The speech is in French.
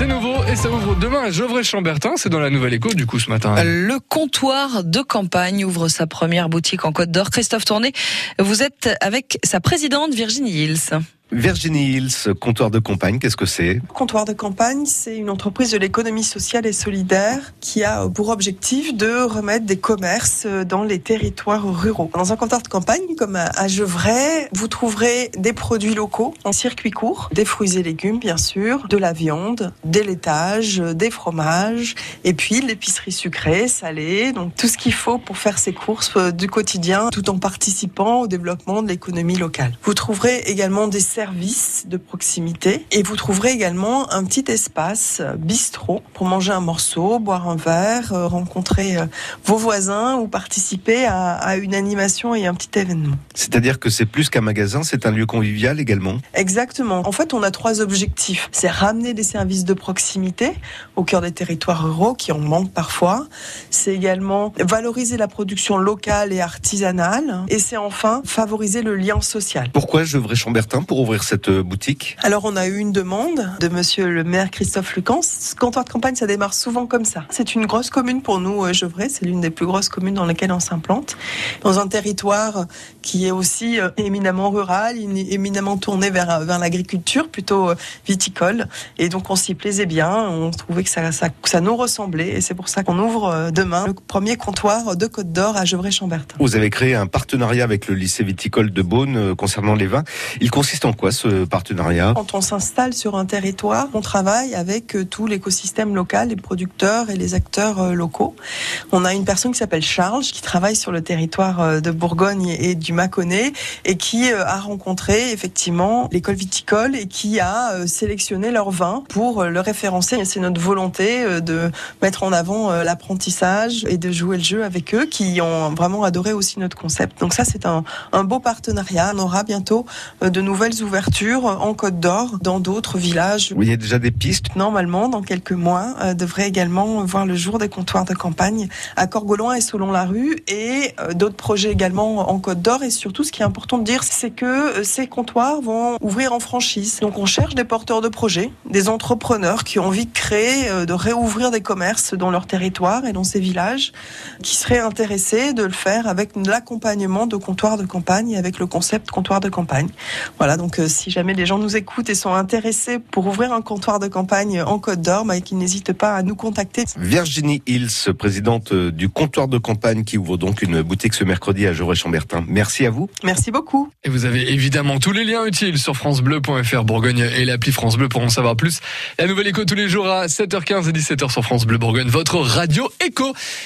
C'est nouveau et ça ouvre demain à Gevrey-Chambertin. C'est dans la nouvelle écho du coup ce matin. Le comptoir de campagne ouvre sa première boutique en Côte d'Or. Christophe Tourné, vous êtes avec sa présidente Virginie Hills. Virginie Hills, comptoir de campagne, qu'est-ce que c'est? Comptoir de campagne, c'est une entreprise de l'économie sociale et solidaire qui a pour objectif de remettre des commerces dans les territoires ruraux. Dans un comptoir de campagne comme à Gevrey, vous trouverez des produits locaux en circuit court, des fruits et légumes bien sûr, de la viande, des laitages, des fromages et puis l'épicerie sucrée, salée, donc tout ce qu'il faut pour faire ses courses du quotidien tout en participant au développement de l'économie locale. Vous trouverez également des service de proximité. Et vous trouverez également un petit espace bistrot pour manger un morceau, boire un verre, euh, rencontrer euh, vos voisins ou participer à, une animation et un petit événement. C'est-à-dire que c'est plus qu'un magasin, c'est un lieu convivial également Exactement. En fait, on a trois objectifs. C'est ramener des services de proximité au cœur des territoires ruraux qui en manquent parfois. C'est également valoriser la production locale et artisanale. Et c'est enfin favoriser le lien social. Pourquoi je Chambertin pour cette euh, boutique Alors, on a eu une demande de monsieur le maire Christophe Lucans. Ce comptoir de campagne, ça démarre souvent comme ça. C'est une grosse commune pour nous, euh, Gevrey. C'est l'une des plus grosses communes dans lesquelles on s'implante. Dans un territoire qui est aussi euh, éminemment rural, éminemment tourné vers, vers l'agriculture, plutôt viticole. Et donc, on s'y plaisait bien. On trouvait que ça, ça, ça nous ressemblait. Et c'est pour ça qu'on ouvre demain le premier comptoir de Côte d'Or à Gevrey-Chambertin. Vous avez créé un partenariat avec le lycée viticole de Beaune concernant les vins. Il consiste en quoi ce partenariat? Quand on s'installe sur un territoire, on travaille avec euh, tout l'écosystème local, les producteurs et les acteurs euh, locaux. On a une personne qui s'appelle Charles qui travaille sur le territoire euh, de Bourgogne et du Mâconnais et qui a rencontré effectivement l'école viticole et qui a sélectionné leur vin pour le référencer. C'est notre volonté de mettre en avant l'apprentissage et de jouer le jeu avec eux qui ont vraiment adoré aussi notre concept. Donc ça c'est un, beau partenariat. On aura bientôt de nouvelles en Côte d'Or, dans d'autres villages. il y a déjà des pistes Normalement, dans quelques mois, euh, devrait également voir le jour des comptoirs de campagne à Corgoloin et Solon-la-Rue et euh, d'autres projets également en Côte d'Or. Et surtout, ce qui est important de dire, c'est que euh, ces comptoirs vont ouvrir en franchise. Donc, on cherche des porteurs de projets, des entrepreneurs qui ont envie de créer, de réouvrir des commerces dans leur territoire et dans ces villages, qui seraient intéressés de le faire avec l'accompagnement de comptoirs de campagne, avec le concept comptoir de campagne. Voilà, donc donc euh, si jamais les gens nous écoutent et sont intéressés pour ouvrir un comptoir de campagne en Côte d'Or, bah, qu'ils n'hésitent pas à nous contacter. Virginie Hills, présidente euh, du comptoir de campagne qui ouvre donc une boutique ce mercredi à Gevrey-Chambertin. Merci à vous. Merci beaucoup. Et vous avez évidemment tous les liens utiles sur francebleu.fr Bourgogne et l'appli France Bleu pour en savoir plus. La nouvelle écho tous les jours à 7h15 et 17h sur France Bleu Bourgogne, votre radio écho.